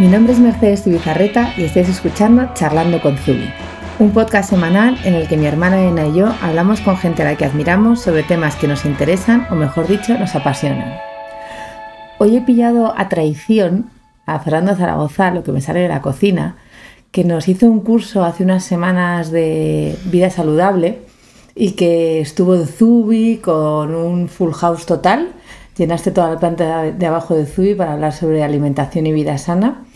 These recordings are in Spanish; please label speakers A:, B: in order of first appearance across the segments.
A: Mi nombre es Mercedes Tibizarreta y estáis escuchando Charlando con Zubi, un podcast semanal en el que mi hermana Elena y yo hablamos con gente a la que admiramos sobre temas que nos interesan o mejor dicho nos apasionan. Hoy he pillado a traición a Fernando Zaragoza, lo que me sale de la cocina, que nos hizo un curso hace unas semanas de vida saludable y que estuvo en Zubi con un full house total. Llenaste toda la planta de abajo de Zubi para hablar sobre alimentación y vida sana.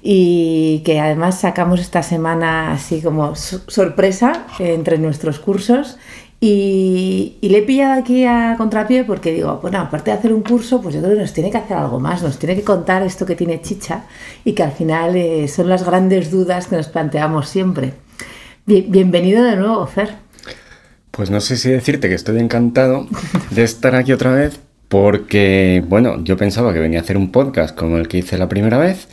A: Y que además sacamos esta semana así como sorpresa entre nuestros cursos. Y, le he pillado aquí a contrapié porque digo, bueno, aparte de hacer un curso, pues yo creo que nos tiene que hacer algo más, nos tiene que contar esto que tiene chicha y que al final eh, son las grandes dudas que nos planteamos siempre. bienvenido de nuevo, Fer.
B: Pues no sé si decirte que estoy encantado de estar aquí otra vez porque, bueno, yo pensaba que venía a hacer un podcast como el que hice la primera vez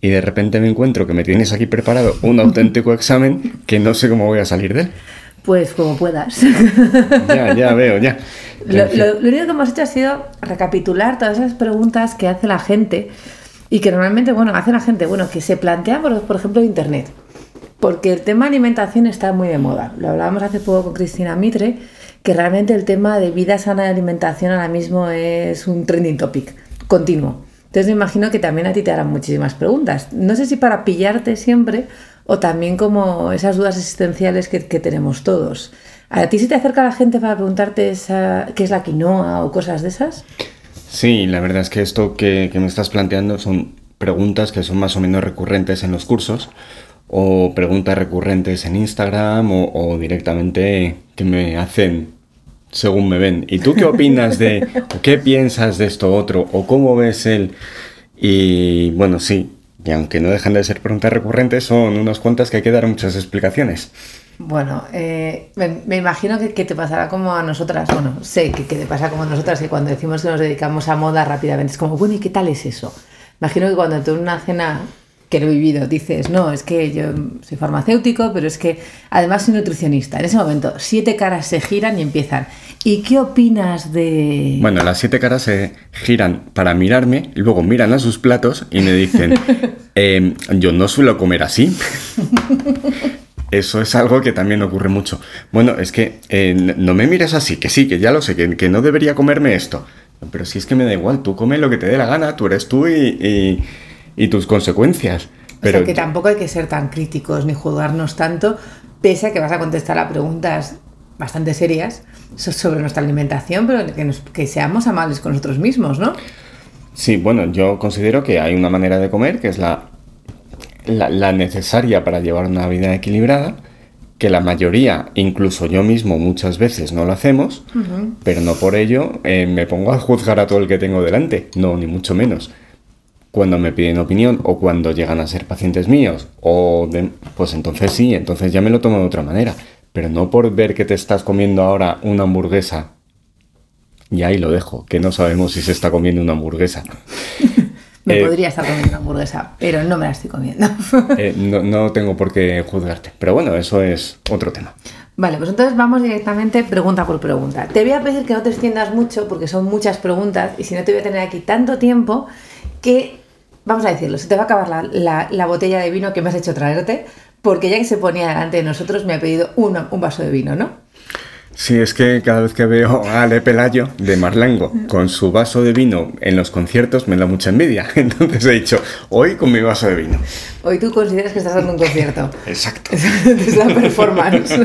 B: y de repente me encuentro que me tienes aquí preparado un auténtico examen que no sé cómo voy a salir de él.
A: Pues como puedas.
B: Ya, ya veo, ya.
A: Lo, único que hemos hecho ha sido recapitular todas esas preguntas que hace la gente y que normalmente, bueno, hace la gente, bueno, que se plantea, por, por ejemplo, Internet. Porque el tema alimentación está muy de moda. Lo hablábamos hace poco con Cristina Mitre, que realmente el tema de vida sana de alimentación ahora mismo es un trending topic continuo. Entonces me imagino que también a ti te harán muchísimas preguntas. No sé si para pillarte siempre o también como esas dudas existenciales que, tenemos todos. ¿A ti se te acerca la gente para preguntarte qué es la quinoa o cosas de esas?
B: Sí, la verdad es que esto que me estás planteando son preguntas que son más o menos recurrentes en los cursos o preguntas recurrentes en Instagram o, directamente que me hacen según me ven. ¿Y tú qué opinas de, qué piensas de esto otro, o cómo ves él? Y bueno, sí, y aunque no dejan de ser preguntas recurrentes, son unas cuantas que hay que dar muchas explicaciones.
A: Bueno, eh, me, imagino que, te pasará como a nosotras, bueno, sé que, que, te pasa como a nosotras, que cuando decimos que nos dedicamos a moda rápidamente es como, bueno, ¿y qué tal es eso? Imagino que cuando tú en una cena que lo he vivido, dices, no, es que yo soy farmacéutico, pero es que además soy nutricionista. En ese momento, siete caras se giran y empiezan. ¿Y qué opinas de...?
B: Bueno, las siete caras se giran para mirarme, y luego miran a sus platos y me dicen, em, yo no suelo comer así. Eso es algo que también ocurre mucho. Bueno, es que eh, no me mires así, que sí, que ya lo sé, que, no debería comerme esto. Pero si es que me da igual, tú come lo que te dé la gana, tú eres tú y y tus consecuencias.
A: Pero que tampoco hay que ser tan críticos ni juzgarnos tanto, pese a que vas a contestar a preguntas bastante serias sobre nuestra alimentación, pero que, que seamos amables con nosotros mismos, ¿no?
B: Sí, bueno, yo considero que hay una manera de comer que es la, la, necesaria para llevar una vida equilibrada, que la mayoría, incluso yo mismo muchas veces no lo hacemos, pero no por ello eh, me pongo a juzgar a todo el que tengo delante, no, ni mucho menos cuando me piden opinión o cuando llegan a ser pacientes míos, o pues entonces sí, entonces ya me lo tomo de otra manera. Pero no por ver que te estás comiendo ahora una hamburguesa. Y ahí lo dejo, que no sabemos si se está comiendo una hamburguesa.
A: me eh, podría estar comiendo una hamburguesa, pero no me la estoy comiendo.
B: Eh, no, no tengo por qué juzgarte. Pero bueno, eso es otro tema.
A: Vale, pues entonces vamos directamente pregunta por pregunta. Te voy a pedir que no te extiendas mucho porque son muchas preguntas y si no te voy a tener aquí tanto tiempo que vamos a decirlo, se te va a acabar la, botella de vino que me has hecho traerte, porque ya que se ponía delante de nosotros me ha pedido un vaso de vino, ¿no?
B: Sí, es que cada vez que veo a Ale Pelayo de Marlango con su vaso de vino en los conciertos me da mucha envidia. Entonces he dicho, hoy con mi vaso de vino.
A: Hoy tú consideras que estás dando un concierto.
B: Exacto.
A: es la performance.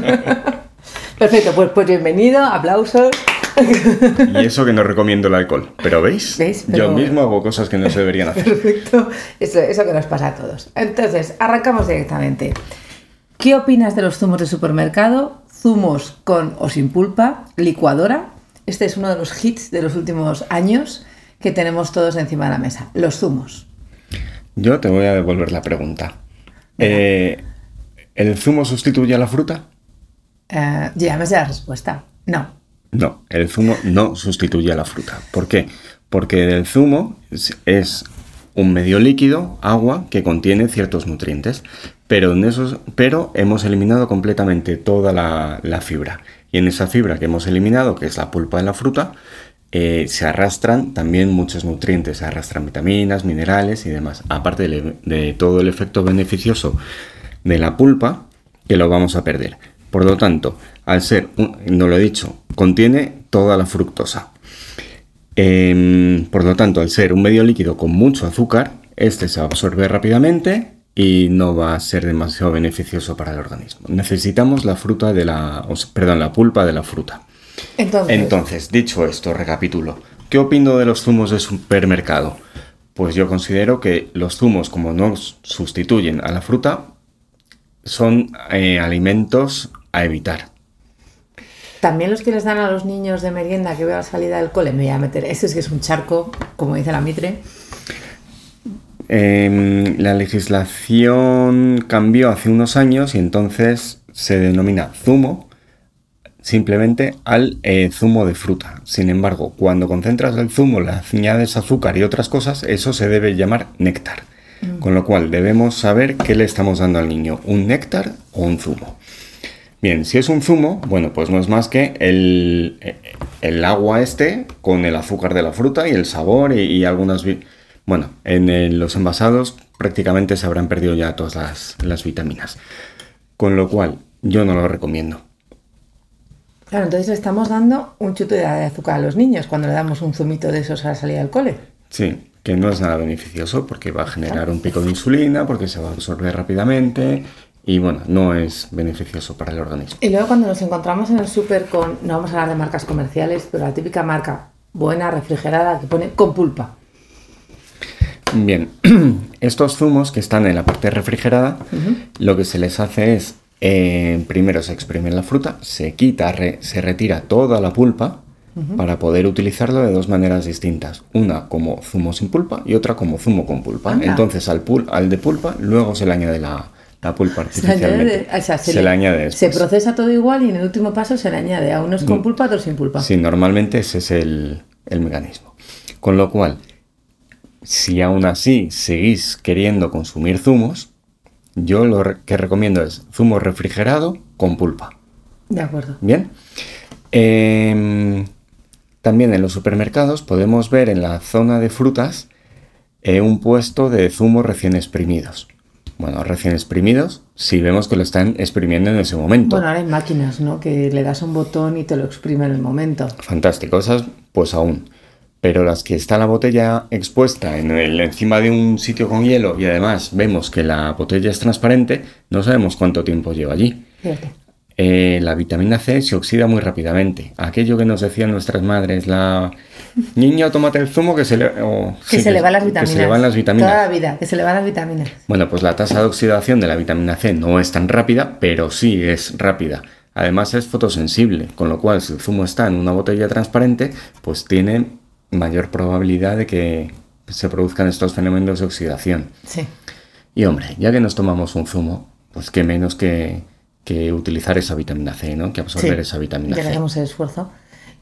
A: Perfecto, pues, pues bienvenido, aplausos.
B: Y eso que no recomiendo el alcohol. Pero ¿veis? Yo mismo hago cosas que no se deberían hacer.
A: Perfecto. Eso, eso que nos pasa a todos. Entonces, arrancamos directamente. ¿Qué opinas de los zumos de supermercado? Zumos con o sin pulpa, licuadora. Este es uno de los hits de los últimos años que tenemos todos encima de la mesa. Los zumos.
B: Yo te voy a devolver la pregunta. Eh, ¿El zumo sustituye a la fruta?
A: Eh, ya me sé la respuesta. No.
B: No, el zumo no sustituye a la fruta. ¿Por qué? Porque el zumo es, un medio líquido, agua, que contiene ciertos nutrientes, pero, en esos, pero hemos eliminado completamente toda la, fibra. Y en esa fibra que hemos eliminado, que es la pulpa de la fruta, eh, se arrastran también muchos nutrientes, se arrastran vitaminas, minerales y demás, aparte de, de todo el efecto beneficioso de la pulpa, que lo vamos a perder. Por lo tanto, al ser, no lo he dicho, contiene toda la fructosa. Em, por lo tanto, al ser un medio líquido con mucho azúcar, este se absorbe rápidamente y no va a ser demasiado beneficioso para el organismo. Necesitamos la fruta de la, perdón, la pulpa de la fruta.
A: Entonces,
B: Entonces, dicho esto, recapitulo. ¿Qué opino de los zumos de supermercado? Pues yo considero que los zumos, como no sustituyen a la fruta, son eh, alimentos a evitar.
A: También los que les dan a los niños de merienda que veo a la salida del cole, me voy a meter. Ese es que es un charco, como dice la Mitre.
B: Em, la legislación cambió hace unos años y entonces se denomina zumo simplemente al eh, zumo de fruta. Sin embargo, cuando concentras el zumo, le añades azúcar y otras cosas, eso se debe llamar néctar. Con lo cual debemos saber qué le estamos dando al niño, un néctar o un zumo. Bien, si es un zumo, bueno, pues no es más que el, el agua este con el azúcar de la fruta y el sabor y, y algunas... Bueno, en el- los envasados prácticamente se habrán perdido ya todas las, las vitaminas. Con lo cual, yo no lo recomiendo.
A: Claro, entonces le estamos dando un chute de azúcar a los niños cuando le damos un zumito de esos a la salida del cole.
B: Sí, que no es nada beneficioso porque va a generar un pico de insulina, porque se va a absorber rápidamente y bueno, no es beneficioso para el organismo.
A: Y luego cuando nos encontramos en el súper con, no vamos a hablar de marcas comerciales, pero la típica marca buena, refrigerada, que pone con pulpa.
B: Bien, estos zumos que están en la parte refrigerada, lo que se les hace es, eh, primero se exprime la fruta, se quita, re- se retira toda la pulpa para poder utilizarlo de dos maneras distintas. Una como zumo sin pulpa y otra como zumo con pulpa.
A: Anda.
B: Entonces al, pul- al de pulpa luego se le añade la, la pulpa
A: Se le añade,
B: artificialmente.
A: de- o sea, se
B: se
A: le-
B: le añade
A: se procesa todo igual y en el último paso se le añade a unos con pulpa, a otros sin pulpa.
B: Sí, normalmente ese es el, el mecanismo. Con lo cual, si aún así seguís queriendo consumir zumos, yo lo que recomiendo es zumo refrigerado con pulpa.
A: De acuerdo.
B: Bien. Em, también en los supermercados podemos ver en la zona de frutas eh, un puesto de zumos recién exprimidos. Bueno, recién exprimidos si vemos que lo están exprimiendo en ese momento.
A: Bueno, ahora hay máquinas, ¿no? Que le das un botón y te lo exprime en el momento.
B: Fantástico, esas pues aún. Pero las que está la botella expuesta en el, encima de un sitio con hielo y además vemos que la botella es transparente, no sabemos cuánto tiempo lleva allí.
A: Fíjate.
B: Eh, la vitamina C se oxida muy rápidamente. Aquello que nos decían nuestras madres, la niña, tómate el zumo que se le,
A: Que
B: sí,
A: se le van las
B: que
A: vitaminas.
B: se le van las vitaminas.
A: Toda la vida, que se le van las vitaminas.
B: Bueno, pues la tasa de oxidación de la vitamina C no es tan rápida, pero sí es rápida. Además es fotosensible, con lo cual si el zumo está en una botella transparente, pues tiene mayor probabilidad de que se produzcan estos fenómenos de oxidación.
A: Sí.
B: Y hombre, ya que nos tomamos un zumo, pues qué menos que, que utilizar esa vitamina C, ¿no? Que absorber
A: Sí,
B: esa vitamina C.
A: hacemos el esfuerzo.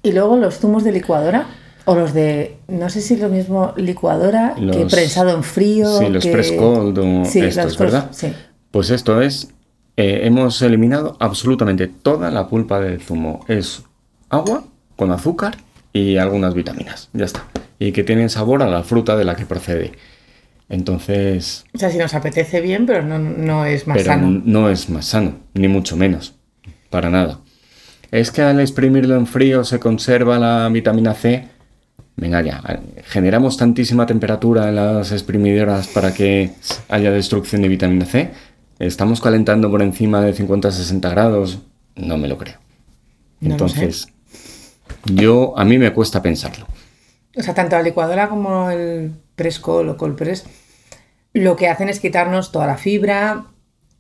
A: Y luego los zumos de licuadora, o los de, no sé si lo mismo licuadora que prensado en frío.
B: Sí, los
A: que...
B: press cold o
A: Sí,
B: estos,
A: los
B: ¿verdad?
A: Sí.
B: Pues esto es, eh, hemos eliminado absolutamente toda la pulpa del zumo. Es agua con azúcar y algunas vitaminas. Ya está. Y que tienen sabor a la fruta de la que procede. Entonces,
A: O sea, si nos apetece bien, pero no, no es más
B: pero
A: sano.
B: no es más sano, ni mucho menos. Para nada. Es que al exprimirlo en frío se conserva la vitamina C. Venga ya, generamos tantísima temperatura en las exprimidoras para que haya destrucción de vitamina C. Estamos calentando por encima de 50-60 grados. No me lo creo.
A: No lo sé.
B: Entonces, yo a mí me cuesta pensarlo.
A: O sea, tanto la licuadora como el Prescol o Colpress lo que hacen es quitarnos toda la fibra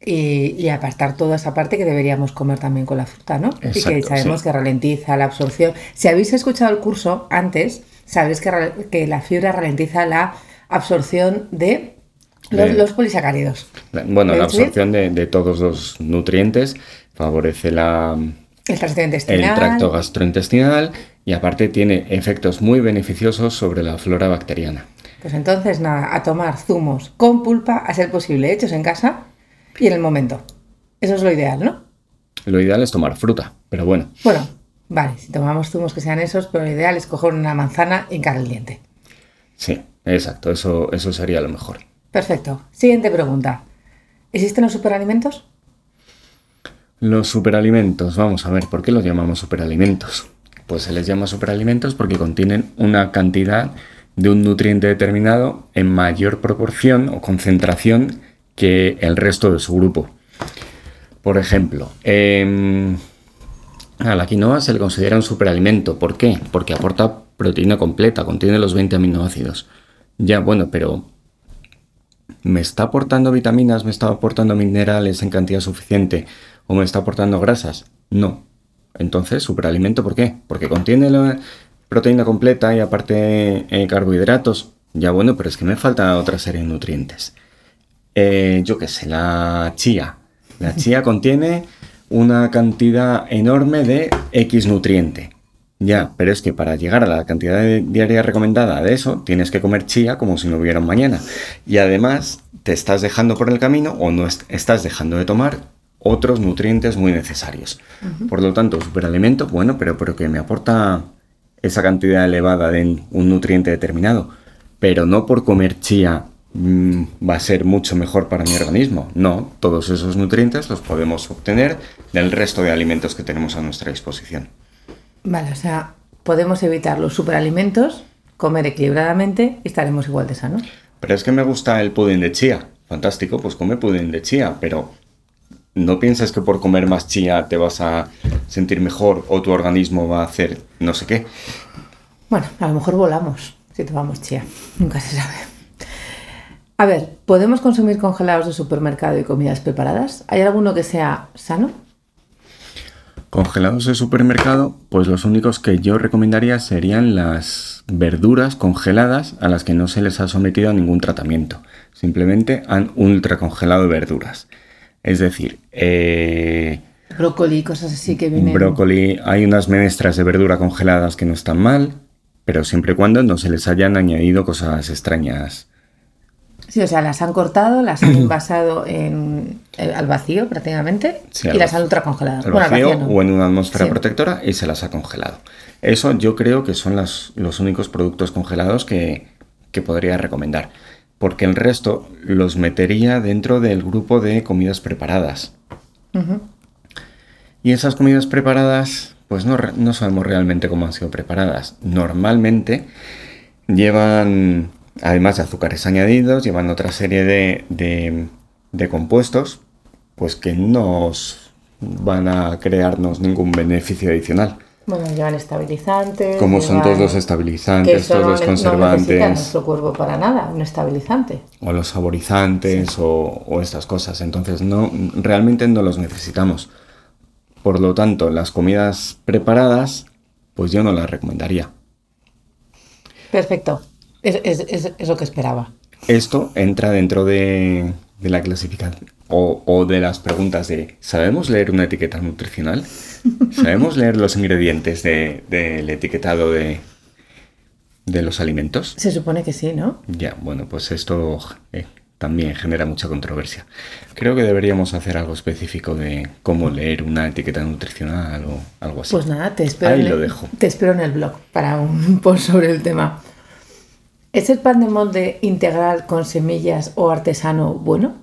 A: y, y apartar toda esa parte que deberíamos comer también con la fruta, ¿no? y que sabemos
B: sí.
A: que ralentiza la absorción. Si habéis escuchado el curso antes, sabéis que, la fibra ralentiza la absorción de los,
B: De-
A: los polisacáridos.
B: La- Bueno, la absorción de, de todos los nutrientes favorece la,
A: El tracto
B: el
A: intestinal.
B: tracto gastrointestinal y aparte tiene efectos muy beneficiosos sobre la flora bacteriana.
A: Pues entonces, nada, a tomar zumos con pulpa, a ser posible, hechos en casa y en el momento. Eso es lo ideal, ¿no?
B: Lo ideal es tomar fruta, pero bueno,
A: Bueno, Vale, si tomamos zumos que sean esos, pero lo ideal es coger una manzana y hincar el diente.
B: Sí, exacto, eso, eso sería lo mejor.
A: Perfecto. Siguiente pregunta. ¿Existen los superalimentos?
B: Los superalimentos, vamos a ver, ¿por qué los llamamos superalimentos? Pues se les llama superalimentos porque contienen una cantidad de un nutriente determinado en mayor proporción o concentración que el resto de su grupo. Por ejemplo, em, a la quinoa se le considera un superalimento. ¿Por qué? Porque aporta proteína completa, contiene los 20 aminoácidos. Ya, bueno, pero ¿me está aportando vitaminas, me está aportando minerales en cantidad suficiente o me está aportando grasas? No. Entonces, superalimento, ¿por qué? Porque contiene proteína completa y aparte eh, carbohidratos. Ya bueno, pero es que me falta otra serie de nutrientes. Eh, yo qué sé, la chía. La chía contiene una cantidad enorme de X nutriente. Ya, pero es que para llegar a la cantidad diaria recomendada de eso, tienes que comer chía como si no hubiera un mañana. Y además, te estás dejando por el camino o no estás dejando de tomar otros nutrientes muy necesarios. Por lo tanto, superalimento, bueno, pero, pero que me aporta esa cantidad elevada de un nutriente determinado. Pero no por comer chía Mm, va a ser mucho mejor para mi organismo. No, todos esos nutrientes los podemos obtener del resto de alimentos que tenemos a nuestra disposición.
A: Vale, o sea, podemos evitar los superalimentos, comer equilibradamente y estaremos igual de sanos.
B: Pero es que me gusta el pudín de chía. Fantástico, pues come pudín de chía, pero no piensas que por comer más chía te vas a sentir mejor o tu organismo va a hacer no sé qué.
A: Bueno, a lo mejor volamos si tomamos chía. Nunca se sabe. A ver, ¿podemos consumir congelados de supermercado y comidas preparadas? ¿Hay alguno que sea sano?
B: Congelados de supermercado, pues los únicos que yo recomendaría serían las verduras congeladas a las que no se les ha sometido a ningún tratamiento. Simplemente han ultracongelado verduras. Es decir, eh,
A: brócoli, cosas así que vienen.
B: Brócoli, hay unas menestras de verdura congeladas que no están mal, pero siempre y cuando no se les hayan añadido cosas extrañas
A: Sí, o sea, las han cortado, las han envasado en, eh, al vacío prácticamente y las han ultracongelado.
B: Al vacío, o en una atmósfera protectora y se las ha congelado. Eso yo creo que son los únicos productos congelados que, podría recomendar. Porque el resto los metería dentro del grupo de comidas preparadas. Y esas comidas preparadas, pues no, no sabemos realmente cómo han sido preparadas. Normalmente llevan además de azúcares añadidos, llevan otra serie de, compuestos, pues que no van a crearnos ningún beneficio adicional.
A: Bueno, llevan estabilizantes.
B: Como son todos los estabilizantes, todos los conservantes. No
A: nuestro cuerpo para nada, un estabilizante.
B: O los saborizantes o, o, estas cosas. Entonces, no, realmente no los necesitamos. Por lo tanto, las comidas preparadas, pues yo no las recomendaría.
A: Perfecto. Es, lo que esperaba.
B: Esto entra dentro de, la clasificación o, de las preguntas de ¿sabemos leer una etiqueta nutricional? ¿Sabemos leer los ingredientes del etiquetado de, de los alimentos?
A: Se supone que sí, ¿no?
B: Ya, bueno, pues esto eh, también genera mucha controversia. Creo que deberíamos hacer algo específico de cómo leer una etiqueta nutricional o algo así.
A: Pues nada, te espero,
B: Ahí lo dejo.
A: te espero en el blog para un post sobre el tema. ¿Es el pan de molde integral con semillas o artesano bueno?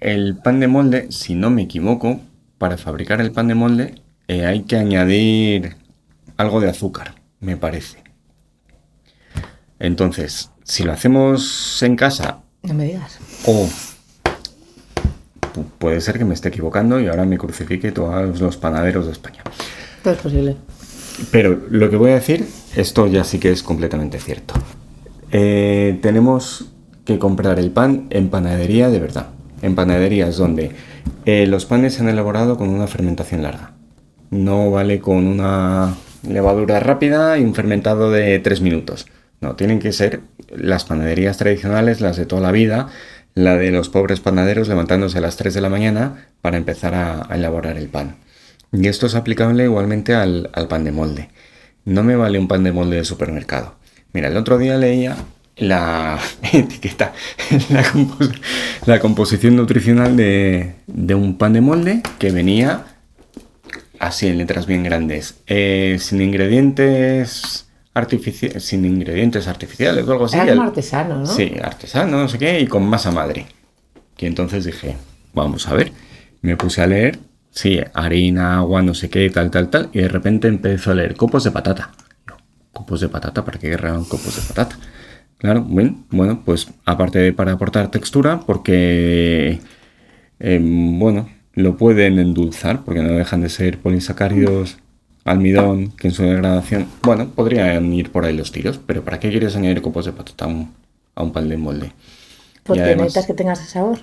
B: El pan de molde, si no me equivoco, para fabricar el pan de molde eh, hay que añadir algo de azúcar, me parece. Entonces, si lo hacemos en casa...
A: No me digas.
B: O puede ser que me esté equivocando y ahora me crucifique todos los panaderos de España.
A: Todo es posible.
B: Pero lo que voy a decir, esto ya sí que es completamente cierto. Eh, tenemos que comprar el pan en panadería de verdad. En panaderías donde eh, los panes se han elaborado con una fermentación larga. No vale con una levadura rápida y un fermentado de 3 minutos. No, tienen que ser las panaderías tradicionales, las de toda la vida, la de los pobres panaderos levantándose a las 3 de la mañana para empezar a elaborar el pan. Y esto es aplicable igualmente al, pan de molde. No me vale un pan de molde de supermercado. Mira, el otro día leía la etiqueta, la, composición nutricional de, un pan de molde que venía así en letras bien grandes, eh, sin ingredientes artificiales, sin ingredientes artificiales o algo así.
A: Era como artesano, ¿no?
B: Sí, artesano, no sé qué, y con masa madre. Y entonces dije, vamos a ver. Me puse a leer, sí, harina, agua, no sé qué, tal, tal, tal. Y de repente empezó a leer copos de patata. Yo, ¿Copos de patata? ¿Para qué querrán copos de patata? Claro, bueno, bueno, pues aparte de para aportar textura, porque, em, bueno, lo pueden endulzar, porque no dejan de ser polisacáridos, almidón, que en su degradación, bueno, podrían ir por ahí los tiros, pero ¿para qué quieres añadir copos de patata a un, a un pan de molde?
A: Porque
B: además-
A: necesitas que tenga ese sabor.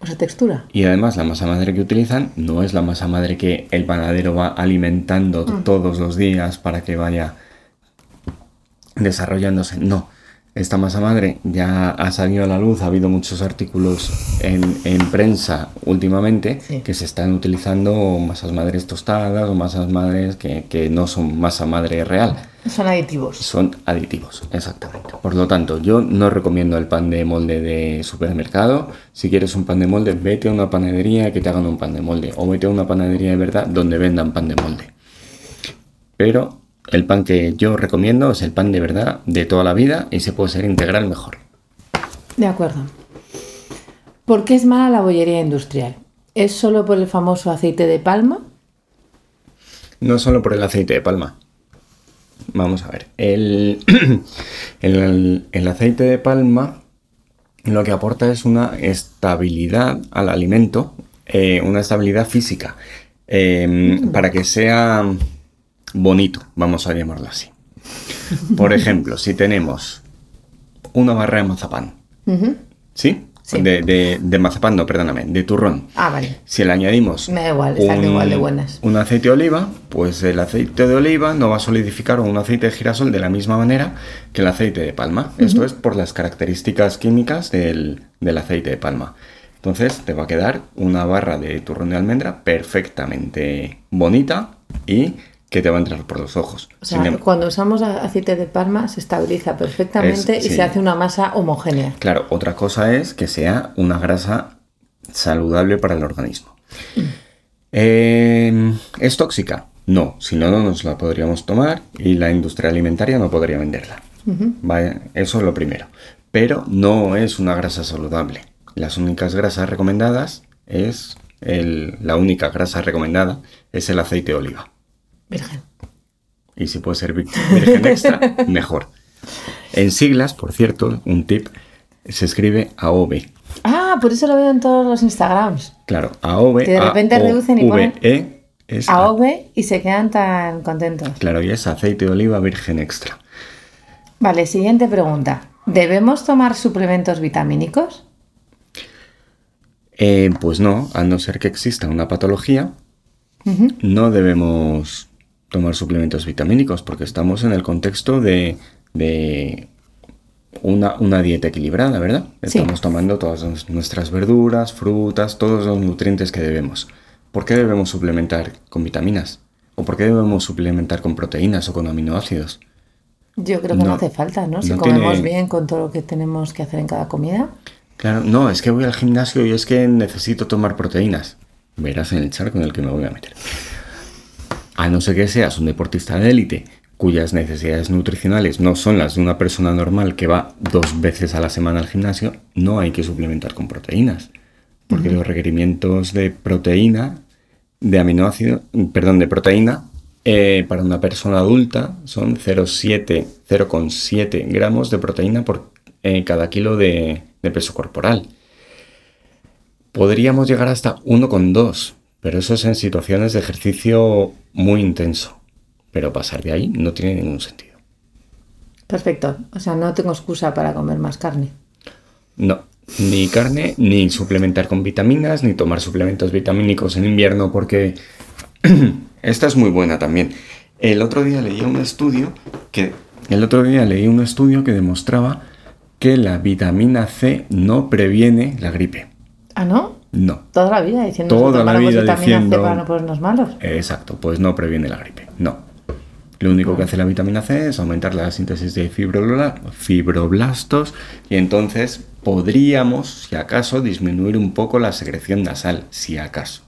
A: O esa textura.
B: Y además la masa madre que utilizan no es la masa madre que el panadero va alimentando todos los días para que vaya desarrollándose. No, esta masa madre ya ha salido a la luz, ha habido muchos artículos en, en prensa últimamente
A: Sí.
B: que se están utilizando masas madres tostadas o masas madres que, que no son masa madre real.
A: Son aditivos.
B: Son aditivos, exactamente. Por lo tanto, yo no recomiendo el pan de molde de supermercado. Si quieres un pan de molde, vete a una panadería que te hagan un pan de molde. O vete a una panadería de verdad donde vendan pan de molde. Pero el pan que yo recomiendo es el pan de verdad de toda la vida y se puede ser integral mejor.
A: De acuerdo. ¿Por qué es mala la bollería industrial? ¿Es solo por el famoso aceite de palma?
B: No solo por el aceite de palma. Vamos a ver. El, el- el aceite de palma lo que aporta es una estabilidad al alimento, eh, una estabilidad física, eh, para que sea bonito, vamos a llamarlo así. Por ejemplo, si tenemos una barra de mazapán. ¿sí?
A: Sí.
B: De, de- de mazapán, no, perdóname, de turrón.
A: Ah, vale.
B: Si le añadimos
A: Me da igual, están igual de buenas.
B: un aceite de oliva, pues el aceite de oliva no va a solidificar un aceite de girasol de la misma manera que el aceite de palma. Esto es por las características químicas del, del aceite de palma. Entonces te va a quedar una barra de turrón de almendra perfectamente bonita y que te va a entrar por los ojos.
A: O sea,
B: Sin em-
A: cuando usamos aceite de palma se estabiliza perfectamente
B: Es-
A: y
B: sí.
A: se hace una masa homogénea.
B: Claro, otra cosa es que sea una grasa saludable para el organismo. Eh, ¿Es tóxica? No, si no, no nos la podríamos tomar y la industria alimentaria no podría venderla. Eso es lo primero. Pero no es una grasa saludable. Las únicas grasas recomendadas es el- la única grasa recomendada es el aceite de oliva.
A: Virgen.
B: Y si puede ser vir- virgen extra, mejor. En siglas, por cierto, un tip, se escribe AOV.
A: Ah, por eso lo veo en todos los Instagrams.
B: Claro, AOV.
A: Que de repente reducen y ponen
B: es
A: AOV y se quedan tan contentos.
B: Claro, y es aceite de oliva virgen extra.
A: Vale, siguiente pregunta. ¿Debemos tomar suplementos vitamínicos?
B: Eh, pues no, a no ser que exista una patología, no debemos tomar suplementos vitamínicos porque estamos en el contexto de, de una, una dieta equilibrada, ¿verdad?
A: Sí.
B: Estamos tomando todas nuestras verduras, frutas, todos los nutrientes que debemos. ¿Por qué debemos suplementar con vitaminas? ¿O por qué debemos suplementar con proteínas o con aminoácidos?
A: Yo creo que no,
B: No,
A: hace falta, ¿no? Si
B: no
A: comemos
B: tiene-
A: bien con todo lo que tenemos que hacer en cada comida.
B: Claro, no, es que voy al gimnasio y es que necesito tomar proteínas. Verás en el charco en el que me voy a meter. A no ser que seas un deportista de élite cuyas necesidades nutricionales no son las de una persona normal que va dos veces a la semana al gimnasio, no hay que suplementar con proteínas. Porque los requerimientos de proteína, de aminoácido, perdón, de proteína, eh, para una persona adulta son 0,7 0,7 gramos de proteína por eh, cada kilo de, de peso corporal. Podríamos llegar hasta 1,2, pero eso es en situaciones de ejercicio muy intenso. Pero pasar de ahí no tiene ningún sentido.
A: Perfecto. O sea, no tengo excusa para comer más carne.
B: No, ni carne, ni suplementar con vitaminas, ni tomar suplementos vitamínicos en invierno, porque esta es muy buena también. El otro día leí un estudio que el otro día leí un estudio que demostraba que la vitamina C no previene la gripe.
A: ¿Ah, no?
B: No.
A: Toda la vida diciendo
B: Toda la vida
A: vitamina
B: diciendo-
A: C para no ponernos malos.
B: Exacto, pues no previene la gripe. No. Lo único que hace la vitamina C es aumentar la síntesis de fibrobla- fibroblastos y entonces podríamos, si acaso, disminuir un poco la secreción nasal, si acaso.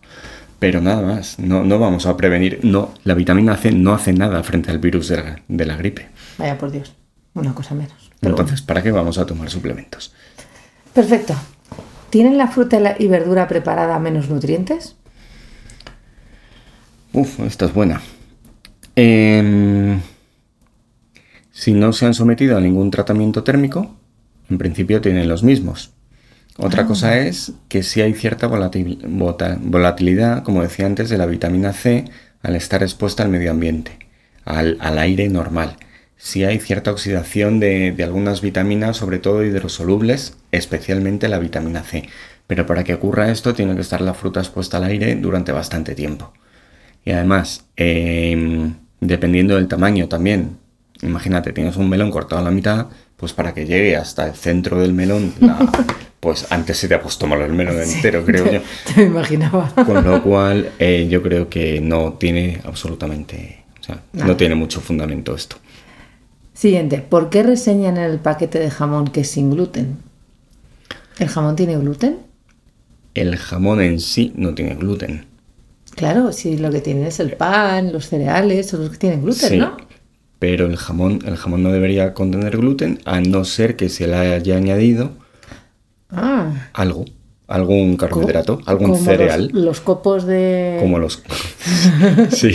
B: Pero nada más, no, no vamos a prevenir, no, la vitamina C no hace nada frente al virus de la, de la gripe.
A: Vaya por Dios, una cosa menos.
B: Entonces, ¿para qué vamos a tomar suplementos?
A: Perfecto. ¿Tienen la fruta y verdura preparada menos nutrientes?
B: Uf, esta es buena. Em, si no se han sometido a ningún tratamiento térmico, en principio tienen los mismos. Otra ah. cosa es que si hay cierta volatilidad, como decía antes, de la vitamina C al estar expuesta al medio ambiente, al, aire normal. Si hay cierta oxidación de, de, algunas vitaminas, sobre todo hidrosolubles, especialmente la vitamina C. Pero para que ocurra esto tiene que estar la fruta expuesta al aire durante bastante tiempo. Y además, em, dependiendo del tamaño también, imagínate, tienes un melón cortado a la mitad, pues para que llegue hasta el centro del melón, pues antes se te ha puesto malo el melón entero, creo yo.
A: Te imaginaba.
B: Con lo cual, eh, yo creo que no tiene absolutamente, o sea, no tiene mucho fundamento esto.
A: Siguiente, ¿por qué reseñan el paquete de jamón que es sin gluten? ¿El jamón tiene gluten?
B: El jamón en sí no tiene gluten.
A: Claro, si lo que tiene es el pan, los cereales, son los que tienen gluten, ¿no?
B: Pero el jamón, el jamón no debería contener gluten, a no ser que se le haya añadido ah. algo, algún carbohidrato, algún cereal.
A: Los, copos de.
B: Como los. sí.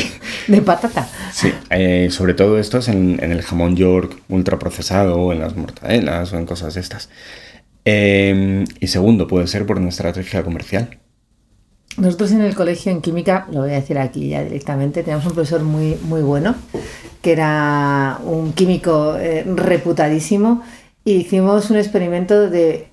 A: De patata.
B: Sí, eh, sobre todo estos en, en, el jamón York ultraprocesado, o en las mortadelas o en cosas de estas. Em, y segundo, puede ser por una estrategia comercial.
A: Nosotros en el colegio en química, lo voy a decir aquí ya directamente, teníamos un profesor muy, muy bueno, que era un químico eh, reputadísimo, y hicimos un experimento de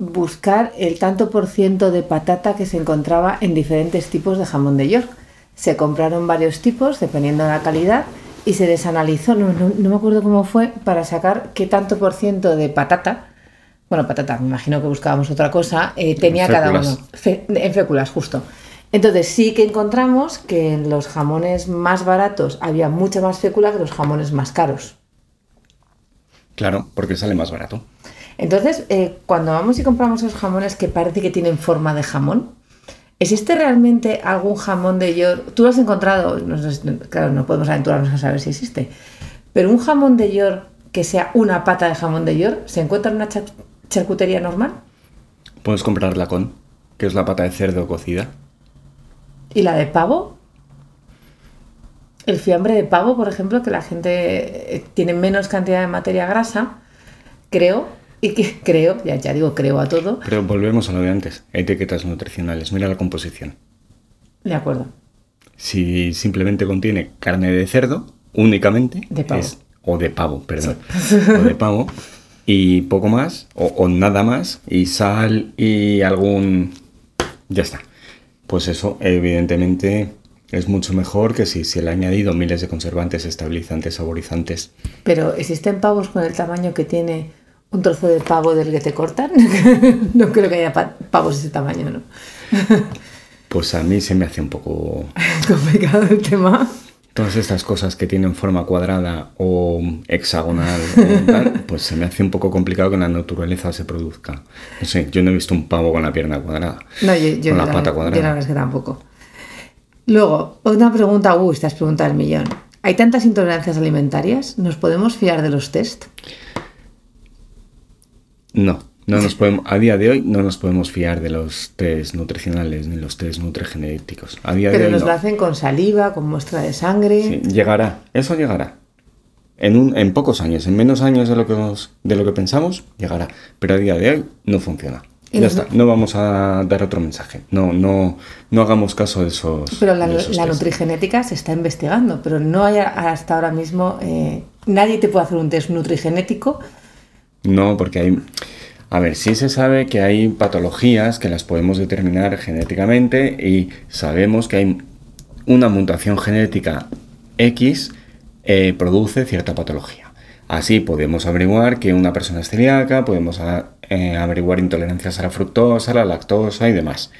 A: buscar el tanto por ciento de patata que se encontraba en diferentes tipos de jamón de York. Se compraron varios tipos, dependiendo de la calidad, y se desanalizó, no, no me acuerdo cómo fue, para sacar qué tanto por ciento de patata bueno, patata, me imagino que buscábamos otra cosa, eh, tenía cada uno. en féculas, justo. Entonces sí que encontramos que en los jamones más baratos había mucha más fécula que los jamones más caros.
B: Claro, porque sale más barato.
A: Entonces, eh, cuando vamos y compramos esos jamones que parece que tienen forma de jamón, ¿existe realmente algún jamón de York? Tú lo has encontrado, claro, no podemos aventurarnos a saber si existe, pero un jamón de York que sea una pata de jamón de York, ¿se encuentra en una charcutería normal?
B: Puedes comprar la con, que es la pata de cerdo cocida.
A: ¿Y la de pavo? El fiambre de pavo, por ejemplo, que la gente eh, tiene menos cantidad de materia grasa, creo, y que creo, ya, ya digo creo a todo.
B: Pero volvemos a lo de antes, etiquetas nutricionales, mira la composición.
A: De acuerdo.
B: Si simplemente contiene carne de cerdo, únicamente,
A: de pavo.
B: o de pavo, perdón, o de pavo, y poco más, o, nada más, y sal y algún... Ya está. Pues eso, evidentemente, es mucho mejor que si se le ha añadido miles de conservantes, estabilizantes, saborizantes.
A: Pero ¿existen pavos con el tamaño que tiene un trozo de pavo del que te cortan? no creo que haya pavos de ese tamaño, ¿no?
B: pues a mí se me hace un poco...
A: complicado el tema
B: todas estas cosas que tienen forma cuadrada o hexagonal, pues se me hace un poco complicado que en la naturaleza se produzca. No sé, yo no he visto un pavo con la pierna cuadrada.
A: No, yo, con la, pata cuadrada. Yo la verdad es que tampoco. Luego, una pregunta, uh, esta es pregunta del millón. ¿Hay tantas intolerancias alimentarias? ¿Nos podemos fiar de los test?
B: No. No nos podemos, a día de hoy no nos podemos fiar de los test nutricionales ni los test nutrigenéticos. A día
A: Pero
B: de
A: nos lo hacen con saliva, con muestra de sangre.
B: Sí, llegará, eso llegará. En, un, en pocos años, en menos años de lo, que de lo que pensamos, llegará. Pero a día de hoy no funciona. Ya está, no vamos a dar otro mensaje. No, no, no hagamos caso de esos.
A: Pero la, nutrigenética se está investigando, pero no hay hasta ahora mismo. Eh, nadie te puede hacer un test nutrigenético.
B: No, porque hay a ver, sí se sabe que hay patologías que las podemos determinar genéticamente y sabemos que hay una mutación genética X eh, produce cierta patología. Así podemos averiguar que una persona es celíaca, podemos eh, averiguar intolerancias a la fructosa, a la lactosa y demás.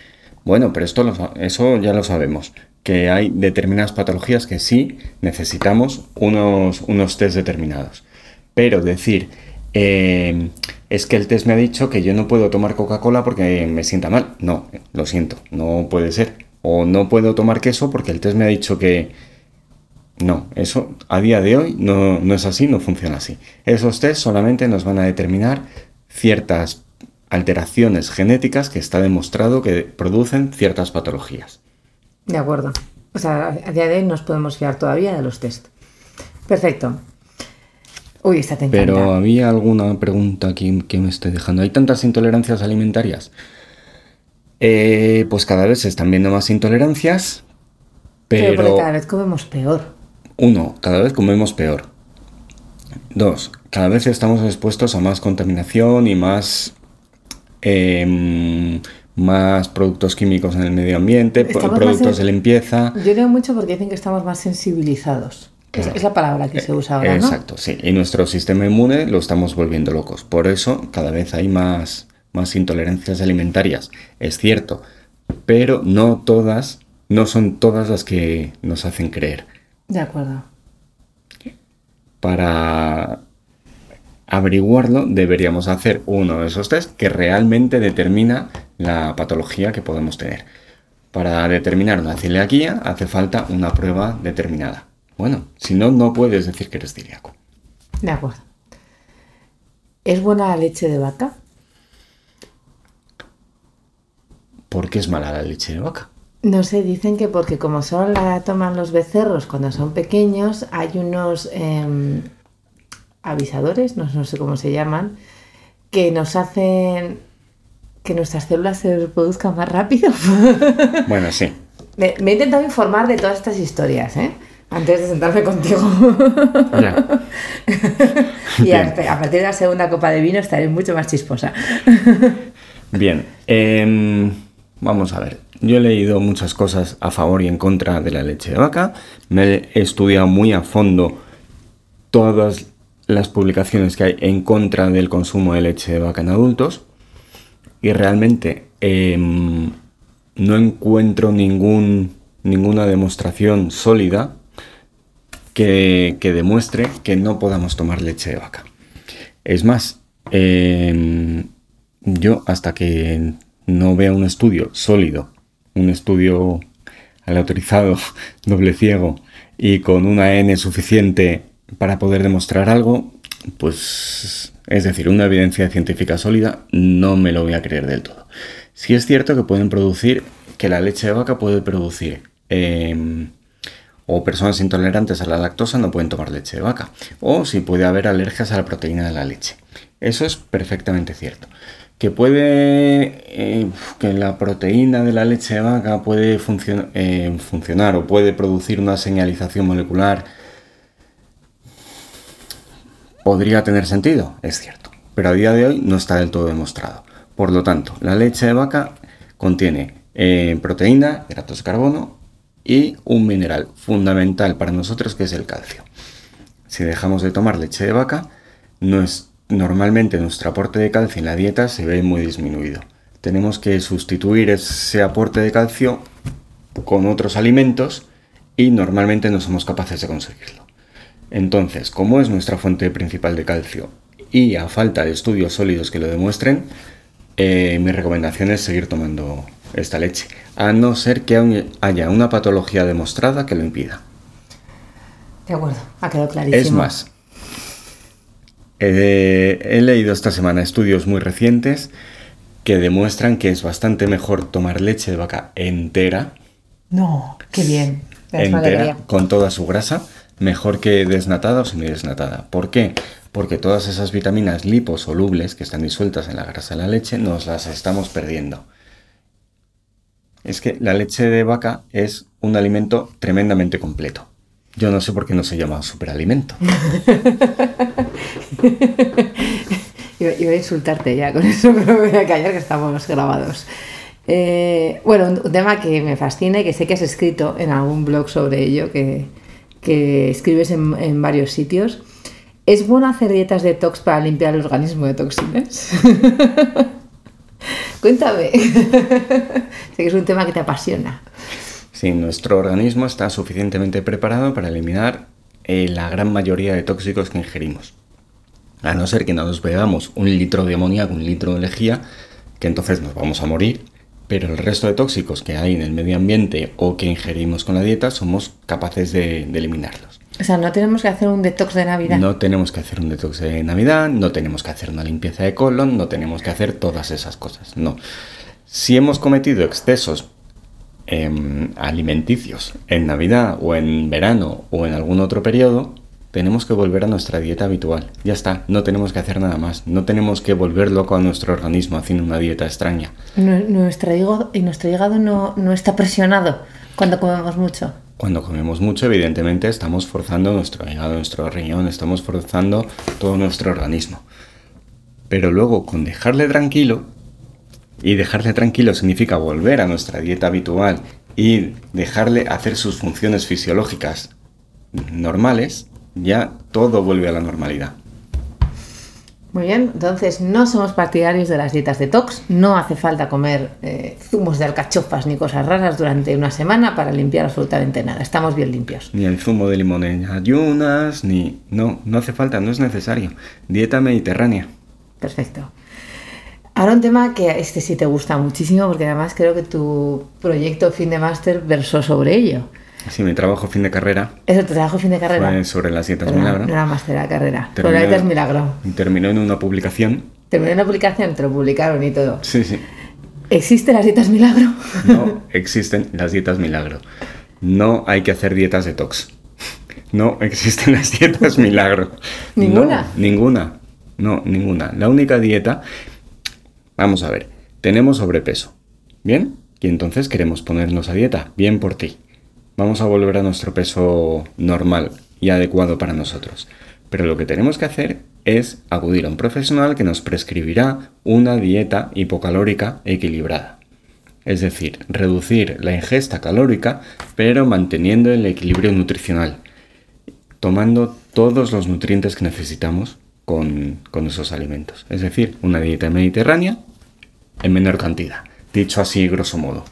B: Bueno, pero esto eso ya lo sabemos, que hay determinadas patologías que sí necesitamos unos, unos test determinados. Pero decir, eh, es que el test me ha dicho que yo no puedo tomar Coca-Cola porque me sienta mal. No, lo siento, no puede ser. O no puedo tomar queso porque el test me ha dicho que no, eso a día de hoy no, no es así, no funciona así. Esos test solamente nos van a determinar ciertas alteraciones genéticas que está demostrado que producen ciertas patologías.
A: De acuerdo. O sea, a día de hoy nos podemos fiar todavía de los test. Perfecto. Uy, esta te encanta.
B: Pero había alguna pregunta aquí que me estoy dejando. ¿Hay tantas intolerancias alimentarias? Eh, pues cada vez se están viendo más intolerancias, pero...
A: Pero porque cada vez comemos peor.
B: Uno, cada vez comemos peor. Dos, cada vez estamos expuestos a más contaminación y más, em, más productos químicos en el medio ambiente,
A: Estamos
B: productos
A: en-
B: de limpieza.
A: Yo leo mucho porque dicen que estamos más sensibilizados. Es, es la palabra que se usa ahora, ¿no?
B: Exacto, sí. Y nuestro sistema inmune lo estamos volviendo locos. Por eso cada vez hay más, más intolerancias alimentarias. Es cierto, pero no todas, no son todas las que nos hacen creer.
A: De acuerdo.
B: Para averiguarlo deberíamos hacer uno de esos test que realmente determina la patología que podemos tener. Para determinar una celiaquía hace falta una prueba determinada. Bueno, si no, no puedes decir que eres celíaco.
A: De acuerdo. ¿Es buena la leche de vaca?
B: ¿Por qué es mala la leche de vaca?
A: No sé, dicen que porque como solo la toman los becerros cuando son pequeños, hay unos em, avisadores, no, no sé cómo se llaman, que nos hacen que nuestras células se reproduzcan más rápido.
B: Bueno, sí.
A: me, me he intentado informar de todas estas historias, ¿eh? Antes de sentarme contigo.
B: Ya.
A: y a, partir de la segunda copa de vino estaré mucho más chisposa.
B: Bien, em, vamos a ver. Yo he leído muchas cosas a favor y en contra de la leche de vaca. Me he estudiado muy a fondo todas las publicaciones que hay en contra del consumo de leche de vaca en adultos. Y realmente em, no encuentro ningún, ninguna demostración sólida que, demuestre que no podamos tomar leche de vaca. Es más, em, yo hasta que no vea un estudio sólido, un estudio aleatorizado, doble ciego y con una N suficiente para poder demostrar algo, pues es decir, una evidencia científica sólida, no me lo voy a creer del todo. Sí es cierto que pueden producir, que la leche de vaca puede producir, em, o personas intolerantes a la lactosa no pueden tomar leche de vaca, o si puede haber alergias a la proteína de la leche. Eso es perfectamente cierto. Que puede, eh, que la proteína de la leche de vaca puede eh, funcionar o puede producir una señalización molecular podría tener sentido, es cierto, pero a día de hoy no está del todo demostrado. Por lo tanto, la leche de vaca contiene eh, proteína, hidratos de carbono y un mineral fundamental para nosotros que es el calcio. Si dejamos de tomar leche de vaca, normalmente nuestro aporte de calcio en la dieta se ve muy disminuido. Tenemos que sustituir ese aporte de calcio con otros alimentos y normalmente no somos capaces de conseguirlo. Entonces, como es nuestra fuente principal de calcio y a falta de estudios sólidos que lo demuestren, eh, mi recomendación es seguir tomando esta leche, a no ser que haya una patología demostrada que lo impida.
A: De acuerdo, ha quedado clarísimo.
B: Es más, eh, he leído esta semana estudios muy recientes que demuestran que es bastante mejor tomar leche de vaca entera,
A: No, qué bien. Me
B: entera, con toda su grasa, mejor que desnatada o semidesnatada. ¿Por qué? Porque todas esas vitaminas liposolubles que están disueltas en la grasa de la leche nos las estamos perdiendo. Es que la leche de vaca es un alimento tremendamente completo. Yo no sé por qué no se llama superalimento.
A: Iba, a insultarte ya con eso, pero me voy a callar que estamos grabados. Eh, bueno, un tema que me fascina y que sé que has escrito en algún blog sobre ello, que, que escribes en, en varios sitios. ¿Es bueno hacer dietas detox para limpiar el organismo de toxinas? Cuéntame. sé que es un tema que te apasiona.
B: Sí, nuestro organismo está suficientemente preparado para eliminar eh, la gran mayoría de tóxicos que ingerimos. A no ser que nos bebamos un litro de amoníaco, un litro de lejía, que entonces nos vamos a morir pero el resto de tóxicos que hay en el medio ambiente o que ingerimos con la dieta somos capaces de, de eliminarlos.
A: O sea, no tenemos que hacer un detox de Navidad.
B: No tenemos que hacer un detox de Navidad, no tenemos que hacer una limpieza de colon, no tenemos que hacer todas esas cosas. No. Si hemos cometido excesos em, alimenticios en Navidad o en verano o en algún otro periodo, tenemos que volver a nuestra dieta habitual. Ya está, no tenemos que hacer nada más. No tenemos que volver loco a nuestro organismo haciendo una dieta extraña.
A: Nu- Nuestro hígado, y nuestro hígado no, no está presionado cuando comemos mucho.
B: Cuando comemos mucho, evidentemente, estamos forzando nuestro hígado, nuestro riñón, estamos forzando todo nuestro organismo. Pero luego, con dejarle tranquilo, y dejarle tranquilo significa volver a nuestra dieta habitual y dejarle hacer sus funciones fisiológicas normales, ya todo vuelve a la normalidad.
A: Muy bien, entonces no somos partidarios de las dietas detox, no hace falta comer eh, zumos de alcachofas ni cosas raras durante una semana para limpiar absolutamente nada, estamos bien limpios.
B: Ni el zumo de limón en ayunas, ni... No, no hace falta, no es necesario. Dieta mediterránea.
A: Perfecto. Ahora un tema que este sí te gusta muchísimo porque además creo que tu proyecto fin de máster versó sobre ello.
B: Sí, mi trabajo fin de carrera
A: ¿Eso tu trabajo fin de carrera?
B: fue sobre las dietas
A: Pero no,
B: milagro.
A: no era máster, era carrera. Pero
B: Terminé-
A: ahorita es milagro.
B: Terminó en una publicación.
A: Terminé una publicación, te lo publicaron y todo.
B: Sí, sí.
A: ¿Existen las dietas milagro?
B: No existen las dietas milagro. No hay que hacer dietas detox. No existen las dietas milagro.
A: ¿Ninguna?
B: No, ninguna. No, ninguna. La única dieta. Vamos a ver. Tenemos sobrepeso. ¿Bien? Y entonces queremos ponernos a dieta. Bien por ti. Vamos a volver a nuestro peso normal y adecuado para nosotros. Pero lo que tenemos que hacer es acudir a un profesional que nos prescribirá una dieta hipocalórica equilibrada. Es decir, reducir la ingesta calórica, pero manteniendo el equilibrio nutricional, tomando todos los nutrientes que necesitamos con, con esos alimentos. Es decir, una dieta mediterránea en menor cantidad. Dicho así, grosso modo.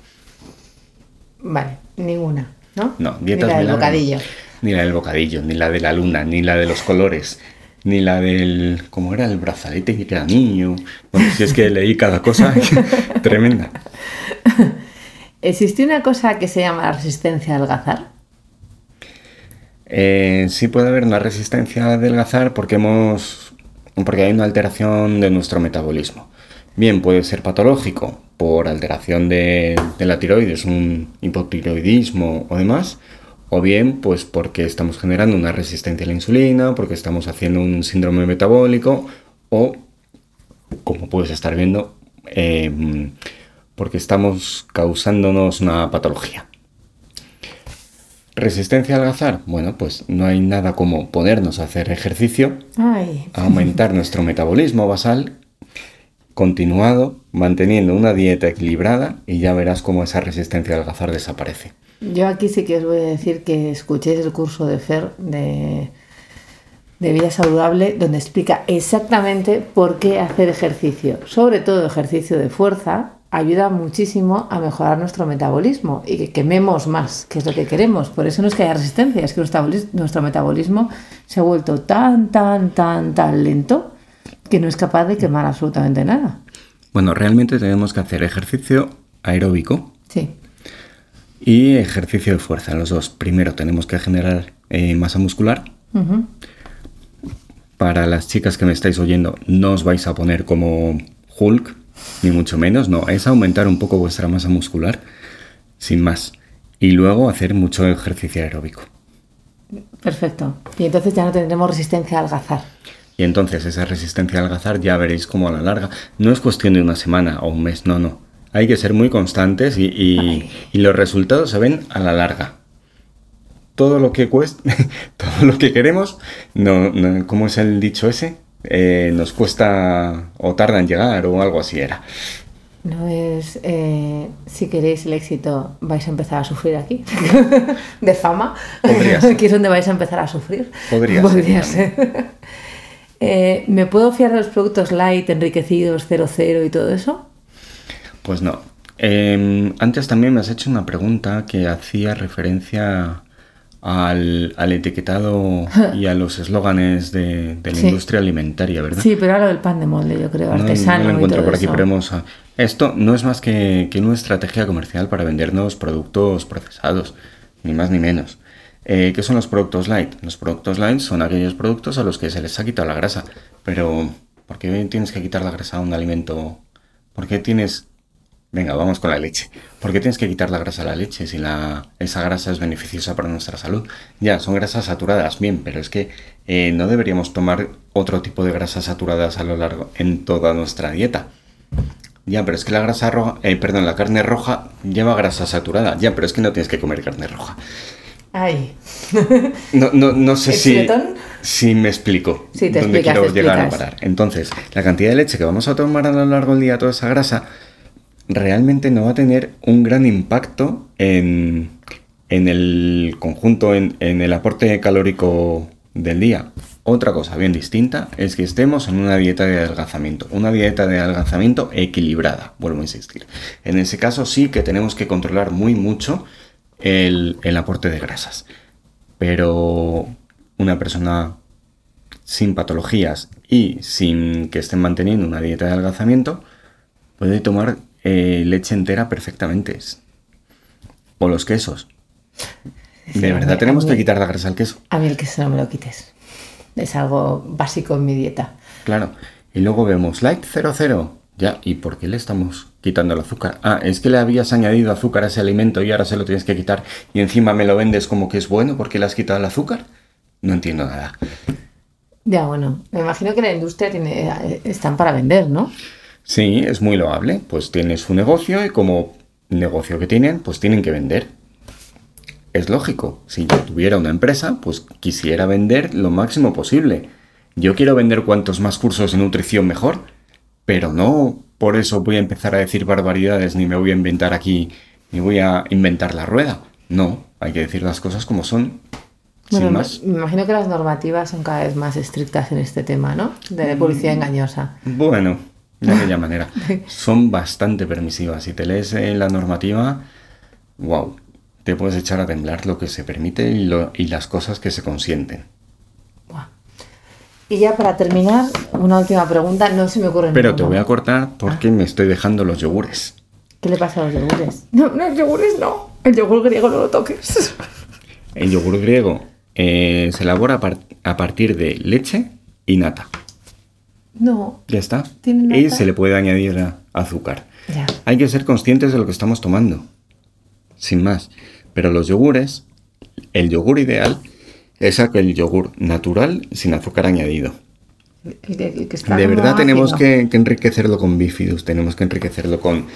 A: Vale, ninguna, ¿no?
B: No,
A: Ni
B: dietas
A: la del bocadillo.
B: Ni la del bocadillo, ni la de la luna, ni la de los colores, ni la del. ¿Cómo era? El brazalete que era niño. Bueno, si es que leí cada cosa tremenda.
A: ¿Existe una cosa que se llama la resistencia a adelgazar?
B: Eh, sí puede haber una resistencia a adelgazar porque hemos. porque hay una alteración de nuestro metabolismo. Bien, puede ser patológico por alteración de, de la tiroides, un hipotiroidismo o demás, o bien pues porque estamos generando una resistencia a la insulina, porque estamos haciendo un síndrome metabólico, o como puedes estar viendo, eh, porque estamos causándonos una patología. Resistencia al adelgazar, bueno, pues no hay nada como ponernos a hacer ejercicio,
A: Ay,
B: aumentar nuestro metabolismo basal, continuado, manteniendo una dieta equilibrada y ya verás cómo esa resistencia al adelgazar desaparece.
A: yo aquí sí que os voy a decir que escuchéis el curso de Fer de, de vida saludable donde explica exactamente por qué hacer ejercicio, sobre todo ejercicio de fuerza, ayuda muchísimo a mejorar nuestro metabolismo y que quememos más, que es lo que queremos. Por eso no es que haya resistencia, es que nuestro metabolismo se ha vuelto tan, tan, tan, tan lento que no es capaz de quemar absolutamente nada.
B: Bueno, realmente tenemos que hacer ejercicio aeróbico
A: Sí,
B: y ejercicio de fuerza, los dos. Primero tenemos que generar eh, masa muscular. Para las chicas que me estáis oyendo, no os vais a poner como Hulk, ni mucho menos, no, es aumentar un poco vuestra masa muscular, sin más. Y luego hacer mucho ejercicio aeróbico.
A: perfecto. Y entonces ya no tendremos resistencia al adelgazar.
B: Y entonces esa resistencia al algazar ya veréis cómo a la larga no es cuestión de una semana o un mes, no, no. Hay que ser muy constantes y, y- y los resultados se ven a la larga. Todo lo que cuesta, todo lo que queremos, no, no- ¿cómo es el dicho ese? Eh, nos cuesta o tarda en llegar o algo así era.
A: No es, eh, si queréis el éxito, vais a empezar a sufrir aquí, de fama.
B: Podría ser.
A: Aquí es donde vais a empezar a sufrir.
B: Podría ser
A: ser. Eh, ¿Me puedo fiar de los productos light, enriquecidos, 00 y todo eso?
B: Pues no. Eh, antes también me has hecho una pregunta que hacía referencia al, al etiquetado y a los eslóganes de, de la
A: Sí.
B: industria alimentaria, ¿verdad?
A: Sí, pero ahora lo del pan de molde, yo creo,
B: No,
A: artesano.
B: no lo
A: y
B: encuentro
A: todo
B: por aquí,
A: eso.
B: pero hemos- Esto no es más que, que una estrategia comercial para vendernos productos procesados, ni más ni menos. Eh, ¿Qué son los productos light? Los productos light son aquellos productos a los que se les ha quitado la grasa. Pero, ¿por qué tienes que quitar la grasa a un alimento? ¿Por qué tienes... Venga, vamos con la leche. ¿Por qué tienes que quitar la grasa a la leche si la, esa grasa es beneficiosa para nuestra salud? Ya, son grasas saturadas, bien, pero es que eh, no deberíamos tomar otro tipo de grasas saturadas a lo largo en toda nuestra dieta. Ya, pero es que la grasa roja, eh, perdón, la carne roja lleva grasa saturada. Ya, pero es que no tienes que comer carne roja.
A: Ay,
B: No, no, no sé
A: ¿El
B: si, me explico
A: Sí, te
B: dónde
A: explicas,
B: quiero
A: te
B: llegar a parar. Entonces, la cantidad de leche que vamos a tomar a lo largo del día, toda esa grasa, realmente no va a tener un gran impacto en, en el conjunto, en, en el aporte calórico del día. Otra cosa bien distinta es que estemos en una dieta de adelgazamiento, una dieta de adelgazamiento equilibrada, vuelvo a insistir. En ese caso sí que tenemos que controlar muy mucho el, el aporte de grasas. Pero una persona sin patologías y sin que estén manteniendo una dieta de adelgazamiento puede tomar eh, leche entera perfectamente. O los quesos.
A: Sí,
B: De verdad
A: mí-
B: tenemos que quitar la grasa al queso.
A: a mí el queso no me lo quites. Es algo básico en mi dieta.
B: Claro. Y luego vemos Light 00. Ya, ¿y por qué le estamos quitando el azúcar? Ah, es que le habías añadido azúcar a ese alimento y ahora se lo tienes que quitar y encima me lo vendes como que es bueno porque le has quitado el azúcar. No entiendo nada.
A: Ya, bueno, me imagino que la industria tiene, están para vender, ¿no?
B: Sí, es muy loable. Pues tiene su negocio y como negocio que tienen, pues tienen que vender. Es lógico. Si yo tuviera una empresa, pues quisiera vender lo máximo posible. Yo quiero vender cuantos más cursos de nutrición mejor, pero no por eso voy a empezar a decir barbaridades ni me voy a inventar aquí, ni voy a inventar la rueda. No, hay que decir las cosas como son.
A: Bueno,
B: sin
A: me-
B: más.
A: me imagino que las normativas son cada vez más estrictas en este tema, ¿no? De publicidad engañosa.
B: Bueno, de aquella manera. Son bastante permisivas. Si te lees eh, la normativa, wow, te puedes echar a temblar lo que se permite y, lo- y las cosas que se consienten.
A: Y ya para terminar, una última pregunta. No se me ocurre
B: Pero te voy a cortar porque me estoy dejando los yogures.
A: ¿Qué le pasa a los yogures? No, no, yogures no. El yogur griego no lo toques.
B: El yogur griego eh, se elabora a, par- a partir de leche y nata.
A: No.
B: Ya está.
A: ¿Tiene
B: Y se le puede añadir a- azúcar.
A: Ya.
B: Hay que ser conscientes de lo que estamos tomando. Sin más. Pero los yogures, el yogur ideal es aquel yogur natural sin azúcar añadido.
A: Que- está
B: De verdad tenemos que, que enriquecerlo con bifidus, tenemos que enriquecerlo con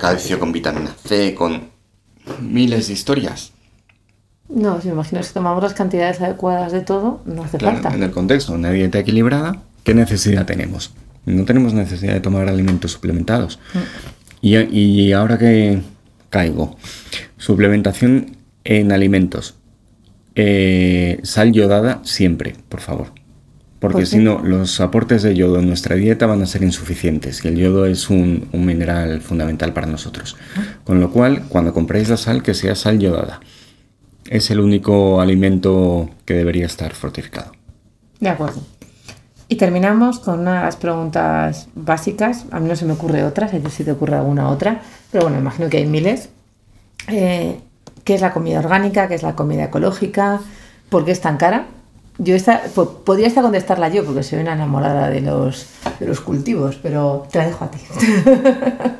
B: calcio, con vitamina C, con miles de historias.
A: No, si me imagino si tomamos las cantidades adecuadas de todo, no hace
B: Claro,
A: falta.
B: en el contexto una dieta equilibrada, ¿qué necesidad tenemos? No tenemos necesidad de tomar alimentos suplementados. Y, y ahora que caigo, suplementación en alimentos. Eh, sal yodada siempre, por favor. Porque
A: ¿Por
B: si no, los aportes de yodo en nuestra dieta van a ser insuficientes. Y el yodo es un, un mineral fundamental para nosotros. Con lo cual, cuando compréis la sal, que sea sal yodada. Es el único alimento que debería estar fortificado.
A: De acuerdo. Y terminamos con una de las preguntas básicas. A mí no se me ocurre otras, a ti si te ocurre alguna otra, pero bueno, imagino que hay miles. Eh, ¿Qué es la comida orgánica? ¿Qué es la comida ecológica? ¿Por qué es tan cara? Yo esta, po- podría esta contestarla yo, porque soy una enamorada de los, de los cultivos, pero te la dejo a ti.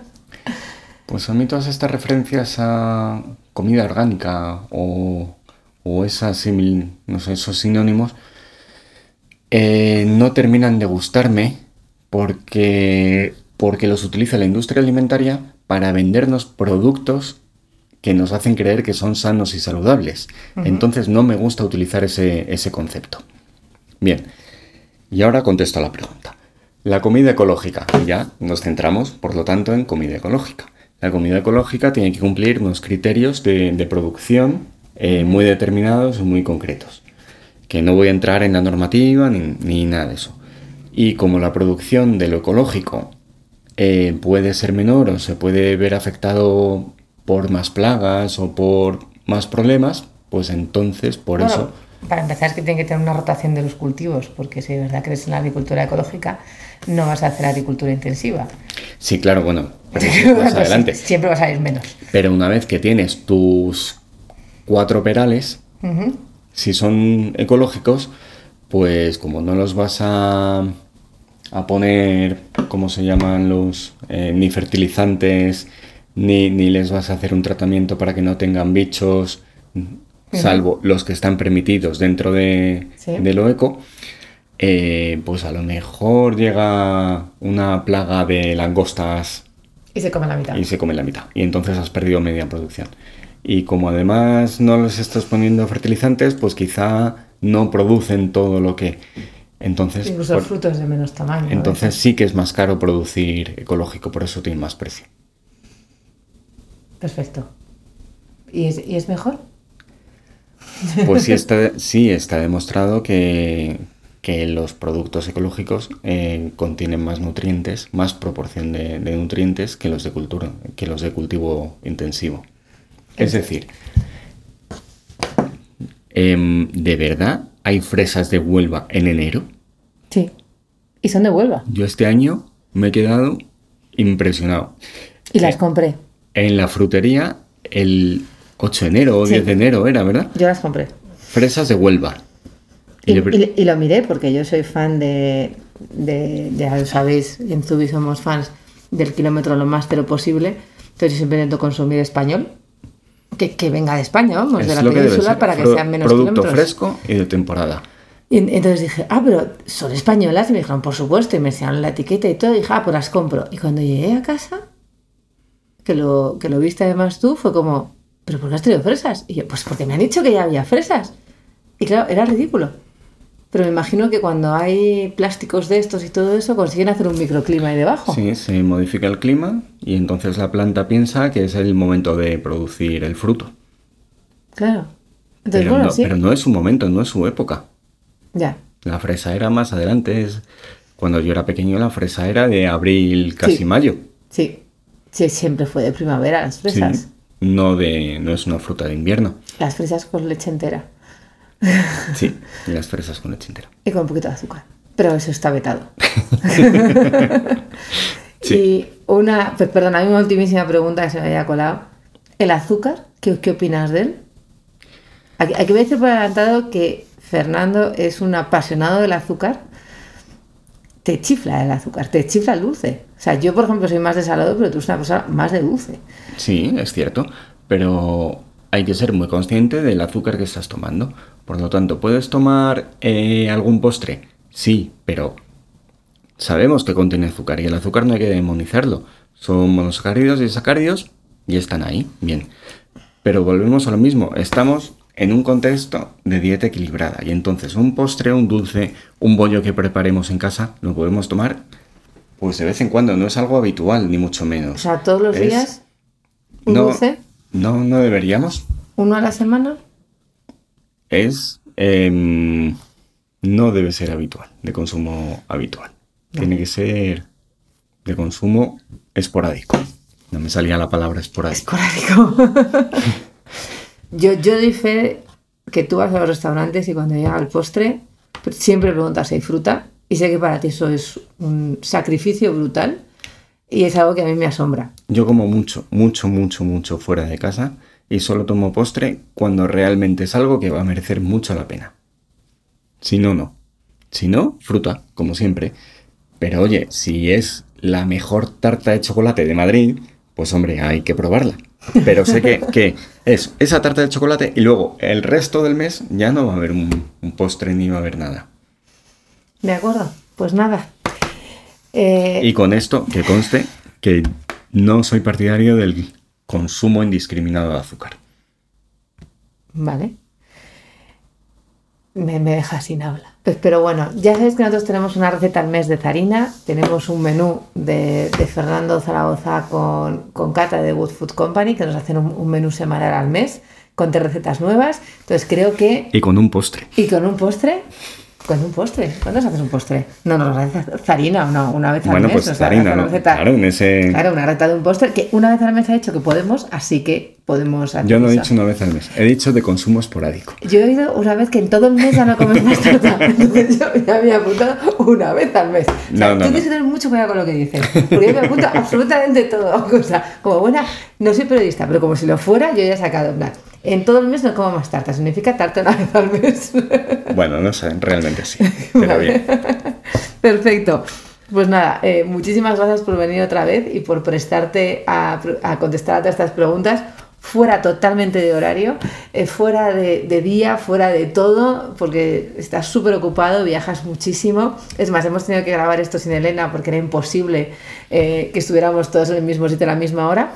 B: Pues a mí todas estas referencias a comida orgánica o, o esas simil- no sé, esos sinónimos eh, no terminan de gustarme porque, porque los utiliza la industria alimentaria para vendernos productos que nos hacen creer que son sanos y saludables. Entonces no me gusta utilizar ese, ese concepto. Bien, y ahora contesto a la pregunta. La comida ecológica. Ya nos centramos, por lo tanto, en comida ecológica. La comida ecológica tiene que cumplir unos criterios de, de producción eh, muy determinados y muy concretos. Que no voy a entrar en la normativa ni, ni nada de eso. Y como la producción de lo ecológico eh, puede ser menor o se puede ver afectado por más plagas o por más problemas, pues entonces por
A: Bueno,
B: eso...
A: Para empezar es que tiene que tener una rotación de los cultivos, porque si de verdad crees en la agricultura ecológica, no vas a hacer agricultura intensiva.
B: Sí, claro, bueno, más adelante.
A: Siempre vas a ir menos.
B: Pero una vez que tienes tus cuatro perales, si son ecológicos, pues como no los vas a, a poner, ¿cómo se llaman los? Eh, ni fertilizantes, ni, ni les vas a hacer un tratamiento para que no tengan bichos, salvo los que están permitidos dentro de,
A: Sí.
B: de lo eco, eh, pues a lo mejor llega una plaga de langostas
A: Y se come la mitad.
B: y se come la mitad. Y entonces has perdido media producción. Y como además no les estás poniendo fertilizantes, pues quizá no producen todo lo que... Entonces,
A: Incluso
B: por-
A: el fruto es de menos tamaño.
B: entonces sí que es más caro producir ecológico, por eso tiene más precio.
A: Perfecto. ¿Y es, y es mejor?
B: Pues sí está, sí está demostrado que, que los productos ecológicos eh, contienen más nutrientes, más proporción de, de nutrientes que los de cultura, que los de cultivo intensivo. Es decir, em, ¿de verdad hay fresas de Huelva en enero?
A: Sí. Y son de Huelva.
B: Yo este año me he quedado impresionado.
A: Y las
B: Eh,
A: compré.
B: En la frutería el 8 de enero o
A: Sí.
B: 10 de enero era, ¿verdad?
A: Yo las compré.
B: Fresas de Huelva.
A: Y,
B: le pre-
A: y- y lo miré porque yo soy fan de, de- ya lo sabéis, en Zubi somos fans del kilómetro lo más cero posible. Entonces yo siempre intento consumir español. Que, que venga de España, vamos, de
B: es
A: la
B: que debe
A: península para que
B: Pro-
A: sean menos
B: Producto
A: kilómetros.
B: fresco y de temporada.
A: Y en- entonces dije, ah, pero son españolas. Y me dijeron, por supuesto. Y me enseñaron la etiqueta y todo. Y dije, ah, pues las compro. Y cuando llegué a casa, que lo, que lo viste además tú, fue como, ¿pero por qué has traído fresas? Y yo, pues porque me han dicho que ya había fresas. Y claro, era ridículo. Pero me imagino que cuando hay plásticos de estos y todo eso, consiguen hacer un microclima ahí debajo.
B: Sí, se modifica el clima y entonces la planta piensa que es el momento de producir el fruto.
A: Claro. Entonces,
B: Pero,
A: bueno,
B: no,
A: sí.
B: pero no es su momento, no es su época.
A: Ya.
B: La fresa era más adelante. Es... Cuando yo era pequeño la fresa era de abril, casi
A: Sí.
B: mayo.
A: Sí. Sí, siempre fue de primavera las fresas.
B: Sí. No, de, no es una fruta de invierno.
A: Las fresas con leche entera.
B: Sí, las fresas con leche entera.
A: Y con un poquito de azúcar. Pero eso está vetado.
B: Sí.
A: Y una, per- perdona, una ultimísima pregunta que se me había colado. ¿El azúcar? ¿Qué, qué opinas de él? Aquí, aquí voy a decir por adelantado que Fernando es un apasionado del azúcar. Te chifla el azúcar, te chifla el dulce. O sea, yo por ejemplo soy más de salado, pero tú eres una persona más de dulce.
B: Sí, es cierto, pero hay que ser muy consciente del azúcar que estás tomando. Por lo tanto, ¿puedes tomar eh, algún postre? Sí, pero sabemos que contiene azúcar y el azúcar no hay que demonizarlo. Son monosacáridos y sacáridos y están ahí, bien. Pero volvemos a lo mismo, estamos en un contexto de dieta equilibrada y entonces un postre, un dulce, un bollo que preparemos en casa, lo podemos tomar pues de vez en cuando, no es algo habitual, ni mucho menos.
A: O sea, todos los
B: Es-
A: días un
B: no,
A: dulce,
B: No, no deberíamos.
A: uno a la semana.
B: Es. em, no debe ser habitual, de consumo habitual. Tiene que ser de consumo esporádico. No me salía la palabra esporádico.
A: Esporádico. yo, yo que tú vas a los restaurantes y cuando llega el postre siempre preguntas si hay fruta y sé que para ti eso es un sacrificio brutal y es algo que a mí me asombra.
B: Yo como mucho, mucho, mucho, mucho fuera de casa y solo tomo postre cuando realmente es algo que va a merecer mucho la pena. Si no, no. Si no, fruta, como siempre. Pero oye, si es la mejor tarta de chocolate de Madrid, pues hombre, hay que probarla. Pero sé que, que es esa tarta de chocolate y luego el resto del mes ya no va a haber un, un postre ni va a haber nada.
A: De acuerdo, pues nada. Eh,
B: Y con esto, que conste que no soy partidario del consumo indiscriminado de azúcar.
A: Vale. Me, me deja sin habla. Pues, pero bueno, ya sabéis que nosotros tenemos una receta al mes de Zarina, tenemos un menú de, de Fernando Zaragoza con, con Cata de Good Food Company, que nos hacen un, un menú semanal al mes con tres recetas nuevas. Entonces creo que...
B: Y con un postre.
A: ¿Y con un postre? Con un postre. ¿Cuándo se haces un postre? No, no, hace Zarina, no, una vez al
B: Bueno,
A: mes.
B: pues
A: o sea,
B: harina,
A: hace una
B: ¿no?
A: receta-
B: Claro, en ese...
A: Claro, una receta de un postre que una vez al mes ha dicho que podemos, así que podemos hacer
B: Yo no he
A: eso.
B: dicho una vez al mes, he dicho de consumo esporádico.
A: Yo he oído una vez que en todo el mes ya no comes más. Entonces yo ya había apuntado una vez al mes. O sea,
B: No, no,
A: tienes que tener mucho cuidado con lo que dices. Porque yo me apunto absolutamente todo. O sea, como buena, no soy periodista, pero como si lo fuera, yo ya he sacado en plan. En todo el mes no como más tarta. Significa tarta una vez al mes.
B: Bueno, no sé, realmente sí, pero bien.
A: Perfecto. Pues nada, eh, muchísimas gracias por venir otra vez y por prestarte a, a contestar a todas estas preguntas fuera totalmente de horario, eh, fuera de, día, fuera de todo, porque estás súper ocupado, viajas muchísimo. Es más, hemos tenido que grabar esto sin Elena porque era imposible eh, que estuviéramos todos en el mismo sitio a la misma hora.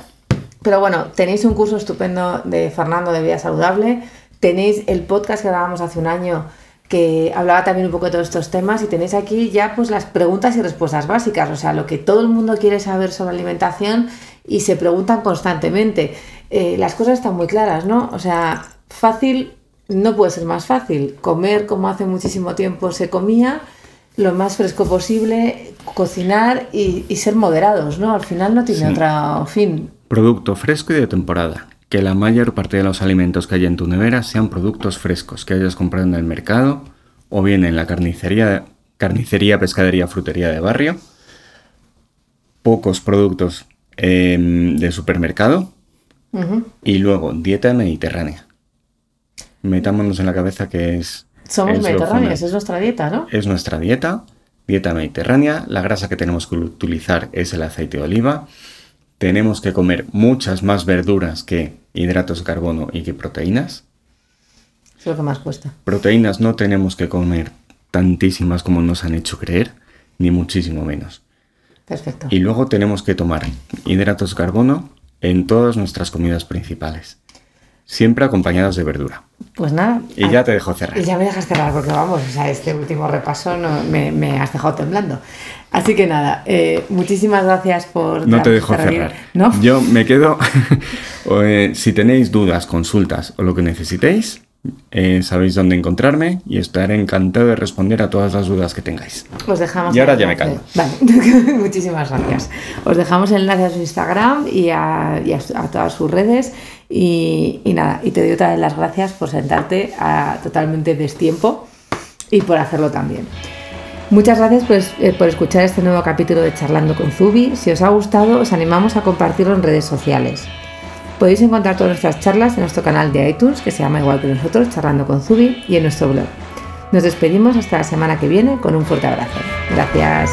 A: Pero bueno, tenéis un curso estupendo de Fernando de Vida Saludable, tenéis el podcast que grabamos hace un año que hablaba también un poco de todos estos temas y tenéis aquí ya pues las preguntas y respuestas básicas, o sea, lo que todo el mundo quiere saber sobre alimentación y se preguntan constantemente. Eh, las cosas están muy claras, ¿no? O sea, fácil no puede ser más fácil. Comer como hace muchísimo tiempo se comía, lo más fresco posible, cocinar y, y ser moderados, ¿no? Al final no tiene
B: Sí.
A: otro fin.
B: Producto fresco y de temporada. Que la mayor parte de los alimentos que hay en tu nevera sean productos frescos que hayas comprado en el mercado o bien en la carnicería, carnicería, pescadería, frutería de barrio. Pocos productos em, de supermercado Y luego dieta mediterránea. Metámonos en la cabeza que es
A: Somos
B: es
A: mediterráneos, es nuestra dieta, ¿no?
B: es nuestra dieta, dieta mediterránea. La grasa que tenemos que utilizar es el aceite de oliva. Tenemos que comer muchas más verduras que hidratos de carbono y que proteínas.
A: Es lo que más cuesta.
B: Proteínas no tenemos que comer tantísimas como nos han hecho creer, ni muchísimo menos.
A: Perfecto.
B: Y luego tenemos que tomar hidratos de carbono en todas nuestras comidas principales, siempre acompañados de verdura.
A: Pues nada.
B: Y ya te dejo cerrar.
A: Y ya me dejas cerrar porque vamos, o sea, este último repaso no, me, me has dejado temblando. Así que nada, eh, muchísimas gracias por...
B: No te dejo cerrar.
A: ¿No?
B: Yo me quedo. eh, si tenéis dudas, consultas o lo que necesitéis, eh, sabéis dónde encontrarme y estaré encantado de responder a todas las dudas que tengáis.
A: Os dejamos
B: Y ahora ya me
A: enlace. Vale, muchísimas gracias. Os dejamos el enlace a su Instagram y a, y a su- a todas sus redes. Y, y nada, y te doy otra vez las gracias por sentarte a totalmente destiempo y por hacerlo también. Muchas gracias por, es- eh, por escuchar este nuevo capítulo de Charlando con Zubi. Si os ha gustado, os animamos a compartirlo en redes sociales. Podéis encontrar todas nuestras charlas en nuestro canal de iTunes, que se llama igual que nosotros, Charlando con Zubi, y en nuestro blog. Nos despedimos hasta la semana que viene con un fuerte abrazo. Gracias.